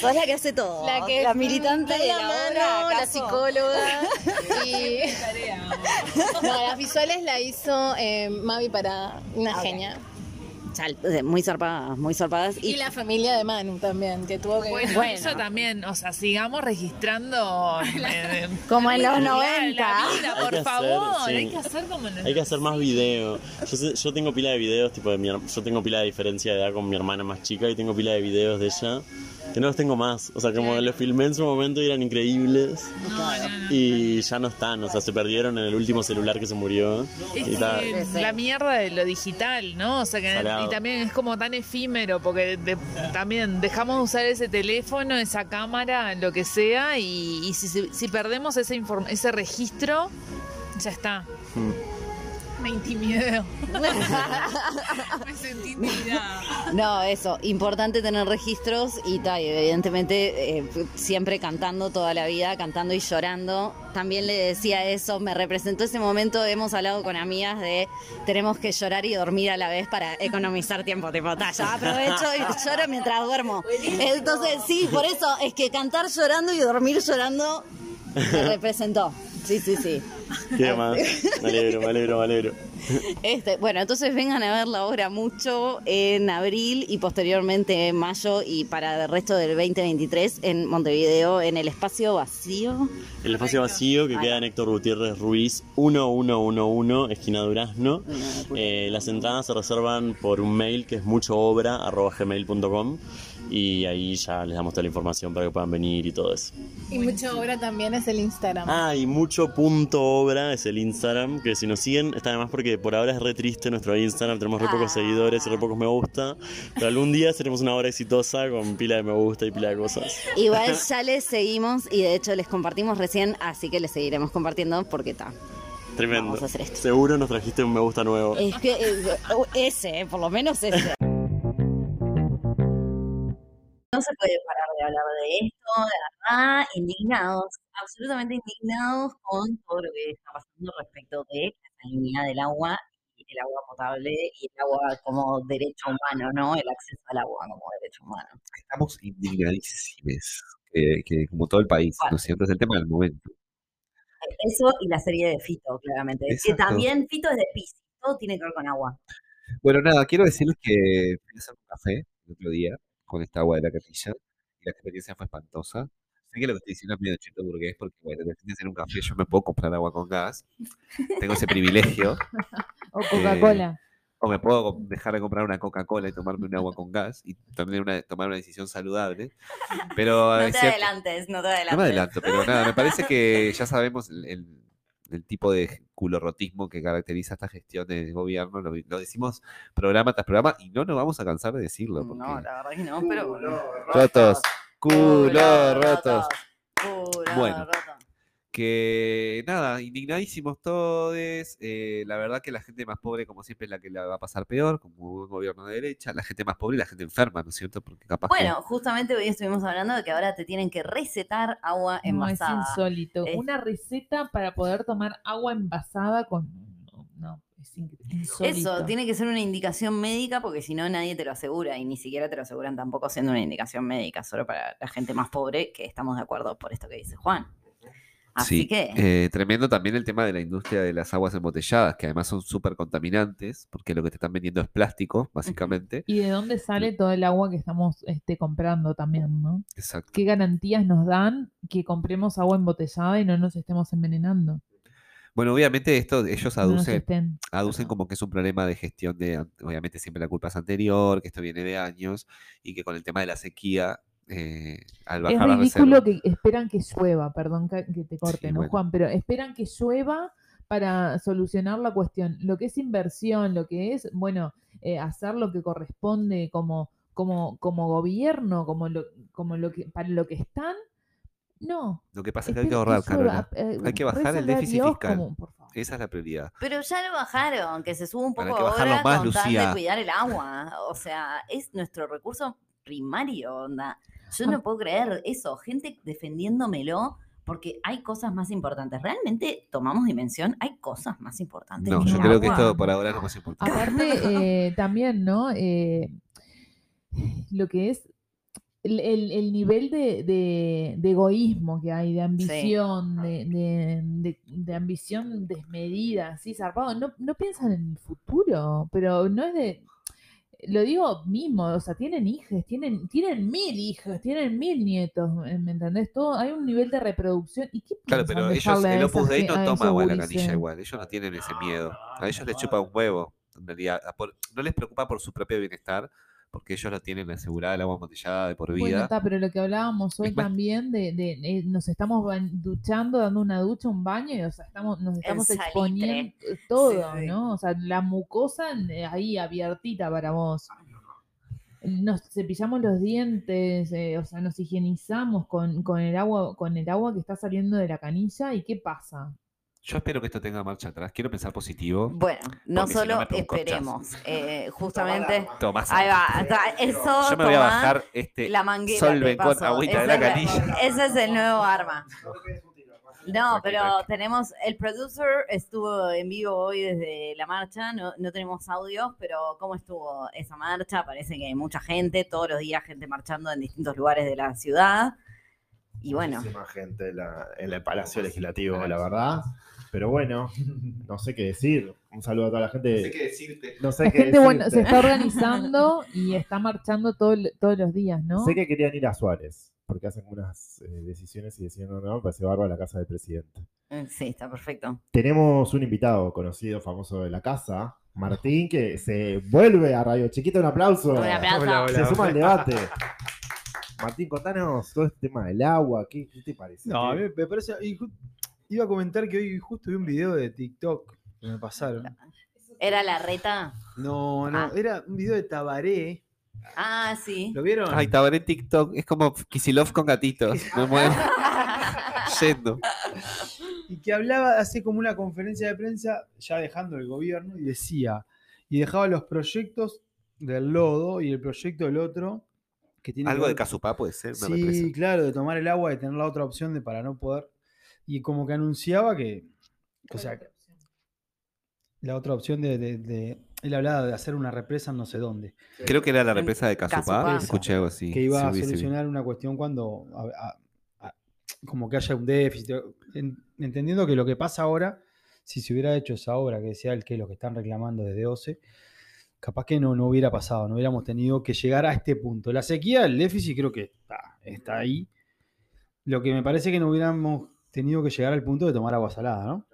Sos la que hace todo. La que militante da de la la, mano, obra, la psicóloga. y... No, las visuales la hizo eh, Mavi para una genia. Chal, eh, muy zarpadas, muy zarpadas. Y la familia de Manu también, que tuvo que Bueno, Bueno. eso también, o sea, sigamos registrando. eh, Como en los la- 90. La vida, Hay por que hacer, favor, sí. hay que hacer como en Hay que hacer más video. Yo, sé- yo tengo pila de videos, tipo de mi, yo tengo pila de diferencia de edad con mi hermana más chica y tengo pila de videos de ella que no los tengo más. O sea, como los filmé en su momento y eran increíbles No, no, no. y ya no están. O sea, se perdieron en el último celular que se murió. Es Y ta- que la mierda de lo digital, ¿no? O sea, que Salado. y también es como tan efímero, porque de- también dejamos de usar ese teléfono, esa cámara, lo que sea, y, y si, si- si perdemos ese, inform- ese registro, ya está. Mm. Me intimidé. Me sentí intimidada. No, eso, importante tener registros y tal, evidentemente eh, siempre cantando toda la vida, cantando y llorando. También le decía eso, me representó ese momento, hemos hablado con amigas de tenemos que llorar y dormir a la vez para economizar tiempo, tipo, ta, ya aprovecho y lloro mientras duermo. Entonces, sí, por eso es que cantar llorando y dormir llorando me representó. Sí, sí, sí. ¿Qué más? Me alegro, me alegro, me alegro. Este, bueno, entonces vengan a ver la obra mucho en abril y posteriormente en mayo y para el resto del 2023 en Montevideo en el espacio vacío. El espacio vacío que queda en Héctor Gutiérrez Ruiz 1111, esquina Durazno. Eh, las entradas se reservan por un mail que es muchoobra.gmail.com y ahí ya les damos toda la información para que puedan venir y todo eso. Y mucha obra también es el Instagram. Ah, y mucho punto obra es el Instagram, que si nos siguen está además porque por ahora es re triste nuestro Instagram, tenemos re pocos Ah. seguidores y re pocos me gusta, pero algún día seremos una obra exitosa con pila de me gusta y pila de cosas. Igual ya les seguimos y de hecho les compartimos recién, así que les seguiremos compartiendo porque está. Tremendo. Vamos a hacer esto. Seguro nos trajiste un me gusta nuevo. Es que eh, ese, por lo menos ese. No se puede parar de hablar de esto, de verdad, indignados, absolutamente indignados con todo lo que está pasando respecto de la salinidad del agua y el agua potable y el agua como derecho humano, ¿no? El acceso al agua como derecho humano. Estamos indignadísimos, que, que como todo el país, ¿no es cierto? Es el tema del momento. Eso y la serie de Fito, claramente. Que también Fito es de Pisi, todo tiene que ver con agua. Bueno, nada, quiero decirles que fui a hacer un café el otro día con esta agua de la capilla y la experiencia fue espantosa. Sé que lo que estoy diciendo es medio chito burgués porque, bueno, después de hacer un café yo me puedo comprar agua con gas. Tengo ese privilegio. O Coca-Cola. O me puedo dejar de comprar una Coca-Cola y tomarme un agua con gas y también una, tomar una decisión saludable. Pero No te cierto- adelantes, no te no adelantes. me adelanto, pero nada, me parece que ya sabemos el, el- el tipo de culorrotismo que caracteriza esta gestión de gobierno. Lo, lo decimos programa tras programa y no nos vamos a cansar de decirlo. Porque No, la verdad que no, pero. rotos, culo rotos. Culo Bueno. roto. Que nada, indignadísimos todos. eh, la verdad que la gente más pobre, como siempre, es la que la va a pasar peor, como un gobierno de derecha. La gente más pobre y la gente enferma, ¿no es cierto? Porque capaz que- Bueno, justamente hoy estuvimos hablando de que ahora te tienen que recetar agua No, es envasada. insólito. Es- Una receta para poder tomar agua envasada con. No, no, Es in- insólito. Eso, tiene que ser una indicación médica porque si no nadie te lo asegura y ni siquiera te lo aseguran tampoco siendo una indicación médica, solo para la gente más pobre, que estamos de acuerdo por esto que dice Juan. Así Sí, que, eh, tremendo también el tema de la industria de las aguas embotelladas, que además son súper contaminantes, porque lo que te están vendiendo es plástico, básicamente. ¿Y de dónde sale todo el agua que estamos este, comprando también, no? Exacto. ¿Qué garantías nos dan que compremos agua embotellada y no nos estemos envenenando? Bueno, obviamente esto ellos aducen, aducen como que es un problema de gestión de, obviamente siempre la culpa es anterior, que esto viene de años, y que con el tema de la sequía, eh, al Es bajar la ridículo que esperan que llueva, perdón que, que te corte, Sí, ¿no, bueno. Juan? Pero esperan que llueva para solucionar la cuestión. Lo que es inversión, lo que es, bueno, eh, hacer lo que corresponde como, como, como gobierno, como lo, como lo que, para lo que están, no. Lo que pasa es que hay que ahorrar, llueva, Carola. eh, Hay que bajar el déficit Dios fiscal. como- por favor. Esa es la prioridad. pero ya lo bajaron, que se suba un poco que bajarlo ahora más, con tal de cuidar el agua. O sea, es nuestro recurso primario, onda. Yo no puedo creer eso, gente defendiéndomelo porque hay cosas más importantes. ¿Realmente tomamos dimensión? Hay cosas más importantes. No, yo creo que esto por ahora es lo más importante. Aparte, eh, también, ¿no? Eh, lo que es el, el- el nivel de, de- de egoísmo que hay, de ambición, de, de- de- de ambición desmedida, así, zarpado. No, no piensan en el futuro, pero no es de. Lo digo mismo, o sea, tienen hijos, tienen, tienen mil hijos, tienen mil nietos, ¿me entendés? Todo, hay un nivel de reproducción. ¿Y qué Claro, pero ellos, el Opus Dei no toma agua la canilla igual, ellos no tienen ese miedo. A ellos les chupa un huevo, en realidad. no les preocupa por su propio bienestar, porque ellos lo tienen asegurada el agua embotellada de por Bueno, vida. está, pero lo que hablábamos hoy Es más- también de, de- eh, nos estamos duchando, dando una ducha, un baño, y, o sea, estamos, nos estamos exponiendo eh, todo, Sí. ¿no? O sea, la mucosa eh, ahí abiertita para vos. Nos cepillamos los dientes, eh, o sea, nos higienizamos con, con el agua, con el agua que está saliendo de la canilla, ¿y qué pasa? Yo espero que esto tenga marcha atrás. Quiero pensar positivo. Bueno, no Porque si no solo esperemos, eh, justamente... Tomás. Ahí va, eso Yo me voy a bajar este la manguera. solven con agüita de Ese la es el- canilla. Ese es el nuevo arma. No, pero tenemos, el producer estuvo en vivo hoy desde la marcha, no, no tenemos audios, pero ¿cómo estuvo esa marcha? Parece que hay mucha gente, todos los días gente marchando en distintos lugares de la ciudad. Y bueno, Muchísima gente en, la- en el Palacio Legislativo, la verdad. Pero bueno, no sé qué decir. Un saludo a toda la gente. decirte. No sé La qué gente, bueno, se decirte. está organizando y está marchando todo todos los días, ¿no? Sé que querían ir a Suárez, porque hacen unas eh, decisiones y decían, no, no, parece bárbaro la casa del presidente. eh, sí, está perfecto. Tenemos un invitado conocido, famoso de la casa, Martín, que se vuelve a Radio Chiquita. Un aplauso. Un aplauso. Se suma al debate. Martín, contanos todo este tema del agua. ¿Qué, qué te parece? No, a ¿Qué- mí me parece. y iba a comentar que hoy justo vi un video de TikTok que me pasaron. ¿Era la reta? No, no, Ah. era un video de Tabaré. Ah, sí. ¿Lo vieron? Ay, Tabaré TikTok. Es como Kisilov con gatitos. Me muero. Yendo. Y que hablaba, hace como una conferencia de prensa, ya dejando el gobierno, y decía, y dejaba los proyectos del lodo y el proyecto del otro, que tiene que Algo de Casupá puede ser. Una Sí, represa. claro, de tomar el agua y tener la otra opción de para no poder. Y como que anunciaba que. O sea, la otra opción de, de- de- Él hablaba de hacer una represa en no sé dónde. Creo que era la represa de Casupá. Escuché algo así. que iba Sí, a solucionar una cuestión cuando. a- a- a- como que haya un déficit. en- entendiendo que lo que pasa ahora, si se hubiera hecho esa obra, que decía el que lo que están reclamando desde OCE, capaz que no, no hubiera pasado, no hubiéramos tenido que llegar a este punto. La sequía, el déficit creo que está, está ahí. Lo que me parece que no hubiéramos tenido que llegar al punto de tomar agua salada, ¿no?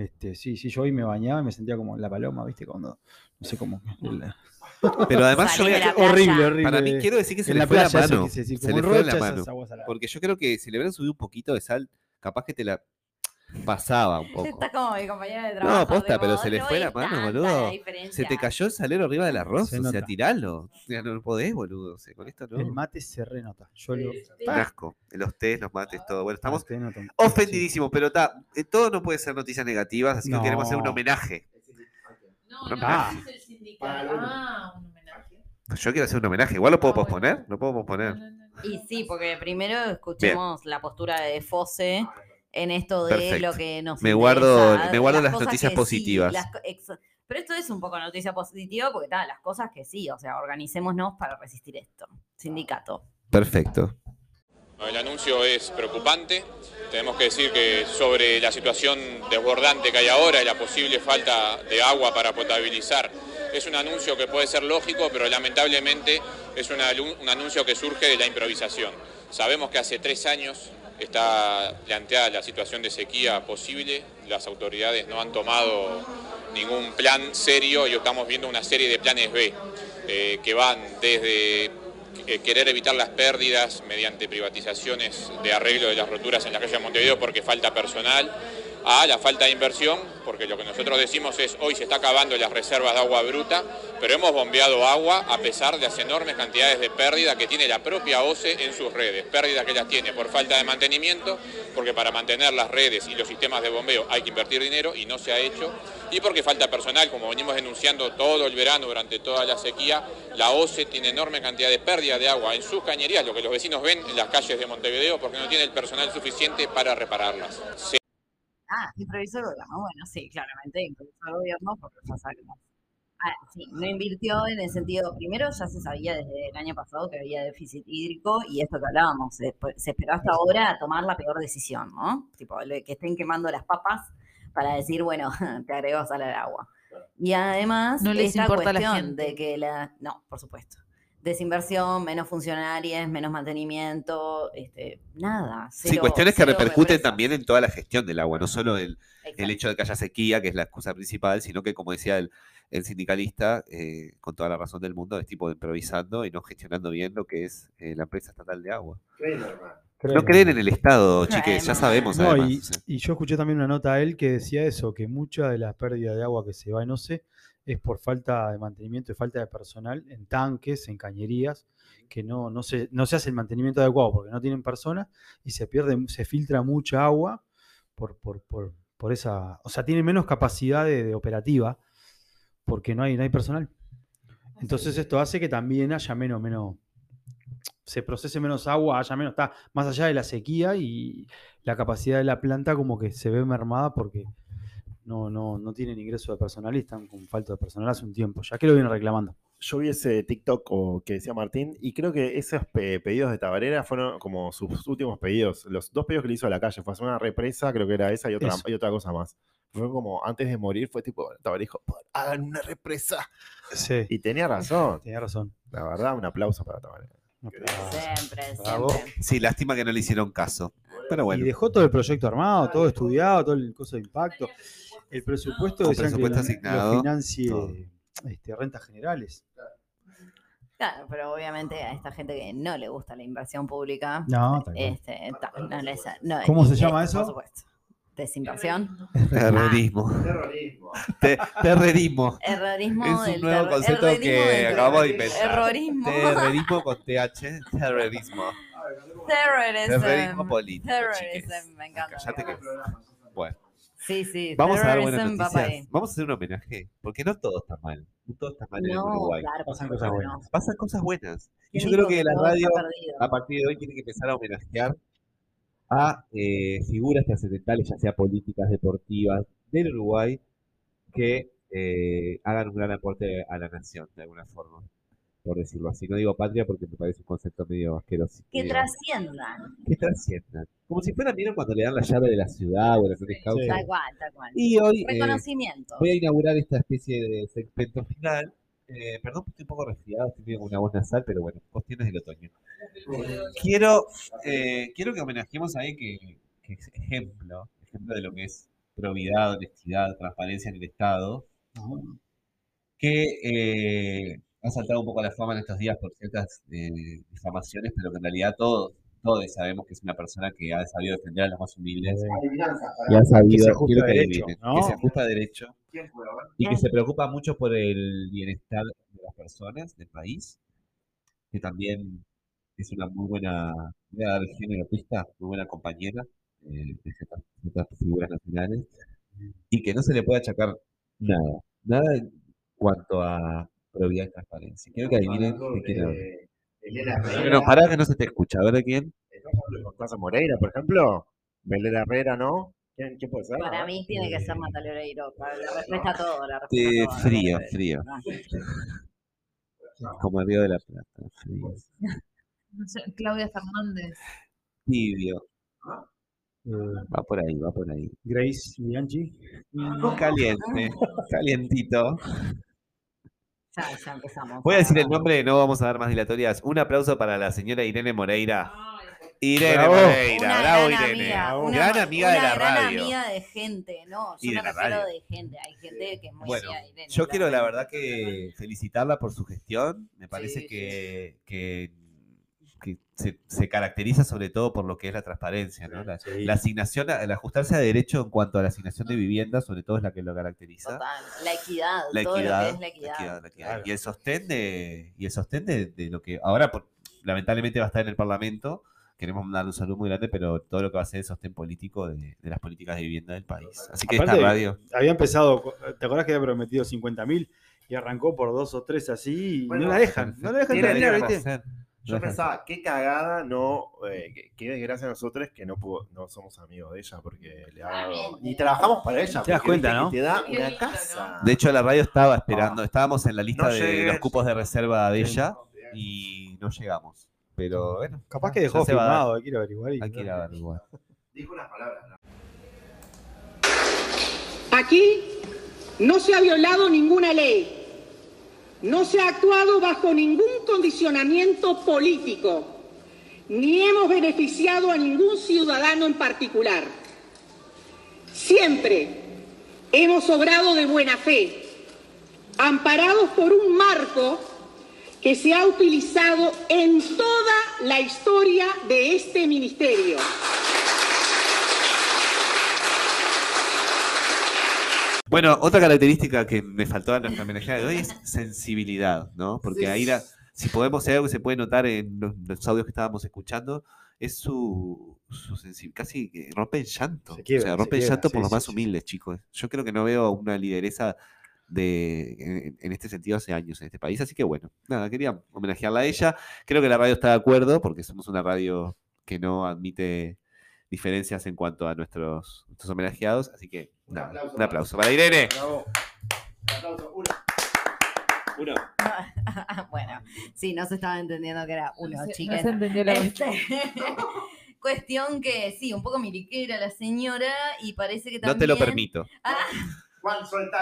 Este, sí, sí, yo hoy me bañaba y me sentía como la paloma, ¿viste? Cuando, no sé cómo. Pero además yo Salí voy de a- la playa. horrible, horrible. Para mí quiero decir que se en le la fue la playa, eso mano. decir, Se le en fue la mano. Porque yo creo que si le hubieran subido un poquito de sal, capaz que te la pasaba un poco. Está como mi compañera de trabajo. No, posta, tipo, pero se le fue la mano, boludo. la Se te cayó el salero arriba del arroz, Se o sea, tiralo. O sea, no podés, boludo. O sea, con esto no. El mate se renota. Yo lo. Un asco. Los tés, los mates, todo. Bueno, estamos ofendidísimos, pero está. todo no puede ser noticias negativas, así que queremos hacer un homenaje. No, no, es el sindicato. Ah, un homenaje. Yo quiero hacer un homenaje. Igual lo puedo Ah, posponer. No puedo posponer. Y sí, porque primero escuchemos la postura de Fose en esto de Perfecto. lo que nos Me guardo- interesa, me guardo las noticias sí, positivas. las co- ex- pero esto es un poco noticia positiva porque tal, las cosas que sí, o sea, organicémonos para resistir esto. Sindicato. Perfecto. El anuncio es preocupante. Tenemos que decir que sobre la situación desbordante que hay ahora y la posible falta de agua para potabilizar, es un anuncio que puede ser lógico, pero lamentablemente es un anuncio que surge de la improvisación. Sabemos que hace tres años está planteada la situación de sequía posible, las autoridades no han tomado ningún plan serio y estamos viendo una serie de planes B eh, que van desde eh, querer evitar las pérdidas mediante privatizaciones de arreglo de las roturas en la calle de Montevideo porque falta personal, a la falta de inversión, porque lo que nosotros decimos es hoy se está acabando las reservas de agua bruta, pero hemos bombeado agua a pesar de las enormes cantidades de pérdida que tiene la propia OCE en sus redes, pérdida que las tiene por falta de mantenimiento, porque para mantener las redes y los sistemas de bombeo hay que invertir dinero y no se ha hecho, y porque falta personal, como venimos denunciando todo el verano durante toda la sequía, la OCE tiene enorme cantidad de pérdida de agua en sus cañerías, lo que los vecinos ven en las calles de Montevideo, porque no tiene el personal suficiente para repararlas. Ah, improvisó el gobierno. Bueno, sí, claramente improvisó el gobierno porque ya sabemos. Ah, sí, no invirtió en el sentido, primero ya se sabía desde el año pasado que había déficit hídrico y esto que hablábamos, se, se esperó hasta ahora a tomar la peor decisión, ¿no? Tipo, que estén quemando las papas para decir, bueno, te agrego sal al agua. Y además, No les esta importa a la cuestión gente. de que la... No, por supuesto. Desinversión, menos funcionarios, menos mantenimiento, este, nada. Sí, cero- cuestiones que repercuten también en toda la gestión del agua, no solo el, el hecho de que haya sequía, que es la excusa principal, sino que, como decía el, el sindicalista, eh, con toda la razón del mundo, es tipo de improvisando y no gestionando bien lo que es eh, la empresa estatal de agua. No creen en el Estado, chiques, ya sabemos No, además. y, o sea. y yo escuché también una nota a él que decía eso, que mucha de la pérdida de agua que se va en OCE es por falta de mantenimiento y falta de personal en tanques, en cañerías, que no, no, se, no se hace el mantenimiento adecuado porque no tienen personas y se pierde, se filtra mucha agua por, por, por, por esa, o sea, tiene menos capacidad de, de operativa porque no hay, no hay personal. Entonces esto hace que también haya menos, menos, se procese menos agua, haya menos, está más allá de la sequía y la capacidad de la planta como que se ve mermada porque no, no, no tienen ingreso de personal y están con falta de personal hace un tiempo, ya que lo vienen reclamando. Yo vi ese TikTok o- que decía Martín y creo que esos pe- pedidos de Tabarera fueron como sus últimos pedidos. Los dos pedidos que le hizo a la calle fue hacer una represa, creo que era esa y otra, Eso. y otra cosa más. Fue como antes de morir, fue tipo, Tabarera dijo, hagan una represa. Sí, Y tenía razón. tenía razón. La verdad, un aplauso para Tabarera. Siempre, Bravo. siempre. Sí, lástima que no le hicieron caso. Pero Y bueno, dejó todo el proyecto armado, todo estudiado, todo el coso de impacto. El presupuesto Con decían presupuesto que asignado, lo financie este, rentas generales. Claro, pero obviamente a esta gente que no le gusta la inversión pública, No, este, ta- no les- no, ¿Cómo se llama eso? Por supuesto. Desinversión. terrorismo. Te- terrorismo. Errorismo Es un nuevo concepto que acabamos de terrorismo. inventar. Errorismo. Terrorismo con TH. Terrorismo. Terrorism. Terrorismo político, Terrorism, chiques. me encanta. Cállate que- Bueno, Sí, sí. vamos a dar buenas noticias. Vamos a hacer un homenaje. Porque no todo está mal. No todo está mal en No, Uruguay. claro, Pasan cosas buenas. Pasan cosas buenas. Y ¿Quién yo creo dijo que la radio a partir de hoy tiene que empezar a homenajear a eh, figuras trascendentales, ya sea políticas, deportivas, del Uruguay, que eh, hagan un gran aporte a la nación, de alguna forma, por decirlo así. No digo patria porque me parece un concepto medio asqueroso. Que medio- trasciendan. que trasciendan. Como si fueran, ¿vieron cuando le dan la llave de la ciudad o las grandes causas? Tal cual, tal cual. Y hoy eh, Reconocimiento. voy a inaugurar esta especie de segmento final. Eh, perdón, estoy un poco resfriado, estoy con una voz nasal, pero bueno, cuestiones del otoño. Quiero, eh, quiero que homenajemos a alguien que, que es ejemplo, ejemplo de lo que es probidad, honestidad, transparencia en el Estado, que eh, ha saltado un poco a la fama en estos días por ciertas eh, difamaciones, pero que en realidad todos, todos sabemos que es una persona que ha sabido defender a los más humildes. Y ha sabido Que se ajusta que derecho, que se ajusta a derecho. Y que se preocupa mucho por el bienestar de las personas del país, que también es una muy buena, voy a dar el género pista, muy buena compañera eh, de ciertas figuras nacionales, y que no se le puede achacar nada, nada en cuanto a probidad y transparencia. Quiero que adivinen de quién hablo. No, pará que no se te escucha, a ver de quién. Constanza Moreira, por ejemplo. Belén Herrera, ¿no? ¿Quién, quién puede ser? Para no? mí tiene que ser Natalia Oreiro. para- La respuesta a todo. La respuesta Eh, a todo, frío, frío. Oreiro. Como el Río de la Plata. frío. No sé, Claudia Fernández. Tibio. Eh, Va por ahí, va por ahí. Grace Bianchi. Caliente, calientito. Ya, ya empezamos. Voy a decir el nombre, no vamos a dar más dilatorias. Un aplauso para la señora Irene Moreira. Irene Bravo. Moreira, Una bravo gran Irene. amiga, una, gran amiga de una la gran radio. amiga de gente, no, Y yo de me la refiero radio. de gente, hay gente que es muy Bueno, de Irene, yo quiero la verdad que felicitarla por su gestión. Me parece Sí, que, que, que se, se caracteriza sobre todo por lo que es la transparencia, ¿no? La, Sí. la asignación, el ajustarse a derecho en cuanto a la asignación de vivienda, sobre todo es la que lo caracteriza. Total, la equidad, La todo equidad, lo que es la equidad. la equidad. Y el sostén de, y el sostén de, de lo que ahora por- lamentablemente va a estar en el Parlamento. Queremos dar un saludo muy grande, pero todo lo que va a ser el sostén político de, de las políticas de vivienda del país. Así que esta Aparte, radio. Había empezado, ¿te acordás que había prometido 50.000 y arrancó por dos o tres así y Bueno, no la dejan? No la dejan terminar. ¿viste? Yo pensaba, qué cagada, no, eh, qué- desgracia a nosotros que no pudo, no somos amigos de ella, porque le ha dado- Y trabajamos para ella. Te das cuenta, ¿no? Te da una casa. De hecho, la radio estaba esperando, estábamos en la lista No de llegué. los cupos de reserva de ella y no llegamos. Pero bueno, Capaz que dejó firmado, hay que ir a averiguar. y- Hay que ir a averiguar. Dijo unas palabras. ¿no? Aquí no se ha violado ninguna ley, no se ha actuado bajo ningún condicionamiento político, ni hemos beneficiado a ningún ciudadano en particular. Siempre hemos obrado de buena fe, amparados por un marco que se ha utilizado en toda la historia de este ministerio. Bueno, otra característica que me faltó a nuestra homenajeada de hoy es sensibilidad, ¿no? Porque ahí, la- si podemos, si hay algo que se puede notar en los, los audios que estábamos escuchando, es su, su sensibilidad. Casi rompe el llanto. Se quiebra, o sea, se rompe el quiebra, llanto sí, por los sí, más sí. humildes, chicos. Yo creo que no veo una lideresa de, en, en este sentido hace años en este país. Así que bueno, nada, quería homenajearla a ella. Creo que la radio está de acuerdo porque somos una radio que no admite diferencias en cuanto a nuestros, nuestros homenajeados. Así que un aplauso para Irene. Bravo. Un aplauso, uno. Uno. bueno, sí, no se estaba entendiendo que era uno, No se- no chicas. se entendió la Este, Cuestión que sí, un poco miliquera la señora y parece que No también... te lo permito. Ah.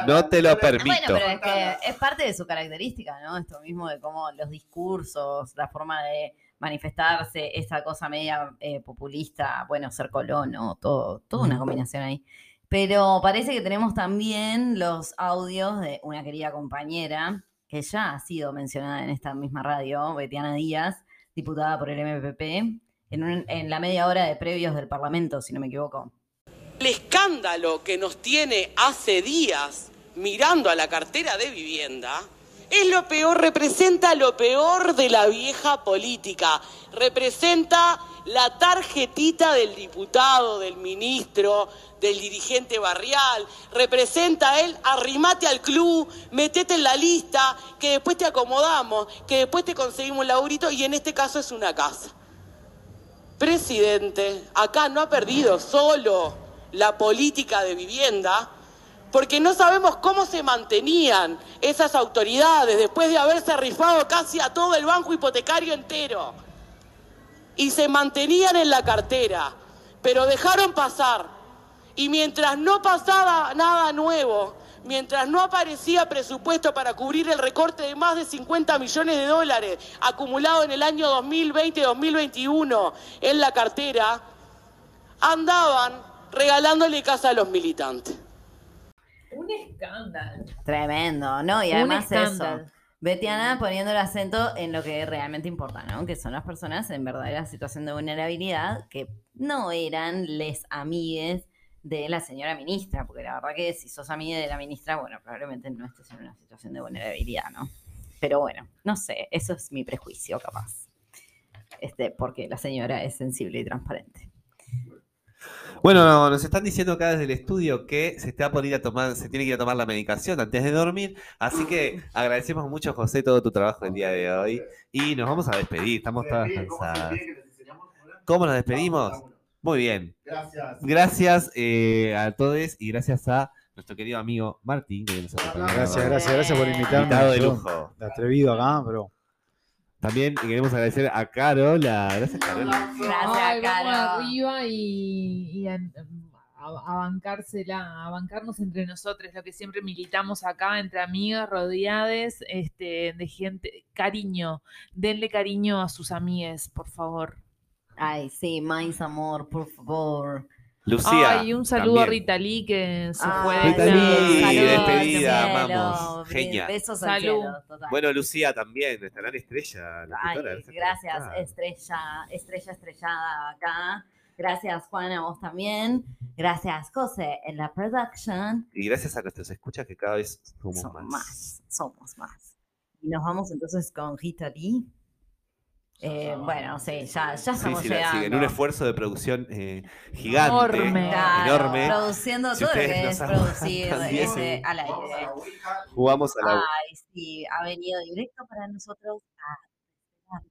No te lo bueno, permito. pero es que es parte de su característica, ¿no? Esto mismo de cómo los discursos, la forma de manifestarse, esa cosa media eh, populista, bueno, ser colono, todo, toda una combinación ahí. Pero parece que tenemos también los audios de una querida compañera que ya ha sido mencionada en esta misma radio, Betiana Díaz, diputada por el MPP, en, en la media hora de previos del Parlamento, si no me equivoco. El escándalo que nos tiene hace días mirando a la cartera de vivienda es lo peor, representa lo peor de la vieja política, representa la tarjetita del diputado, del ministro, del dirigente barrial, representa él, arrimate al club, metete en la lista, que después te acomodamos, que después te conseguimos un laburito y en este caso es una casa. Presidente, acá no ha perdido solo la política de vivienda, porque no sabemos cómo se mantenían esas autoridades después de haberse rifado casi a todo el banco hipotecario entero. Y se mantenían en la cartera, pero dejaron pasar. Y mientras no pasaba nada nuevo, mientras no aparecía presupuesto para cubrir el recorte de más de 50 millones de dólares acumulado en el año 2020-2021 en la cartera, andaban regalándole casa a los militantes. Un escándalo. Tremendo, ¿no? Y Un además eso. Betiana poniendo el acento en lo que realmente importa, ¿no? Que son las personas en verdadera situación de vulnerabilidad que no eran les amigues de la señora ministra, porque la verdad que si sos amiga de la ministra, bueno, probablemente no estés en una situación de vulnerabilidad, ¿no? Pero bueno, no sé, eso es mi prejuicio capaz. Este, porque la señora es sensible y transparente. Bueno, nos están diciendo acá desde el estudio que se está por ir a tomar, se tiene que ir a tomar la medicación antes de dormir. Así que agradecemos mucho, José, todo tu trabajo el día de hoy. Y nos vamos a despedir, estamos todas cansadas. ¿Cómo nos despedimos? Muy bien. Gracias. Gracias eh, a todos y gracias a nuestro querido amigo Martín. Que nos acompañó. Gracias, gracias, gracias por invitarme. Invitado de lujo. de atrevido acá, pero. También queremos agradecer a Carola. Gracias, Carola. Gracias, Ay, vamos Caro. arriba y, y a, a- a bancársela, a bancarnos entre nosotros, lo que siempre militamos acá, entre amigas, rodeades, este, de gente, cariño, denle cariño a sus amigues, por favor. Ay, sí, más amor, por favor. Lucía. Ay, un saludo a. Rita Lee que se Ay, fue. de Rita Lee, saludos despedida, al cielo, vamos, be- genia. Besos al Salud. cielo, total. Bueno, Lucía también, nuestra gran estrella. Ay, por gracias, estrella, estrella estrellada acá. Gracias, Juan, a vos también. Gracias, José, en la production. Y gracias a nuestros escuchas que cada vez somos Somos más. más, somos más. Y nos vamos entonces con Rita Lee. Eh, bueno, sí, ya, ya estamos sí, sí, llegando. Sí, en un esfuerzo de producción eh, gigante, enorme, claro, enorme. Produciendo si todo lo que es producir este, al aire. Jugamos a la Ay, sí, ha venido directo para nosotros a ah.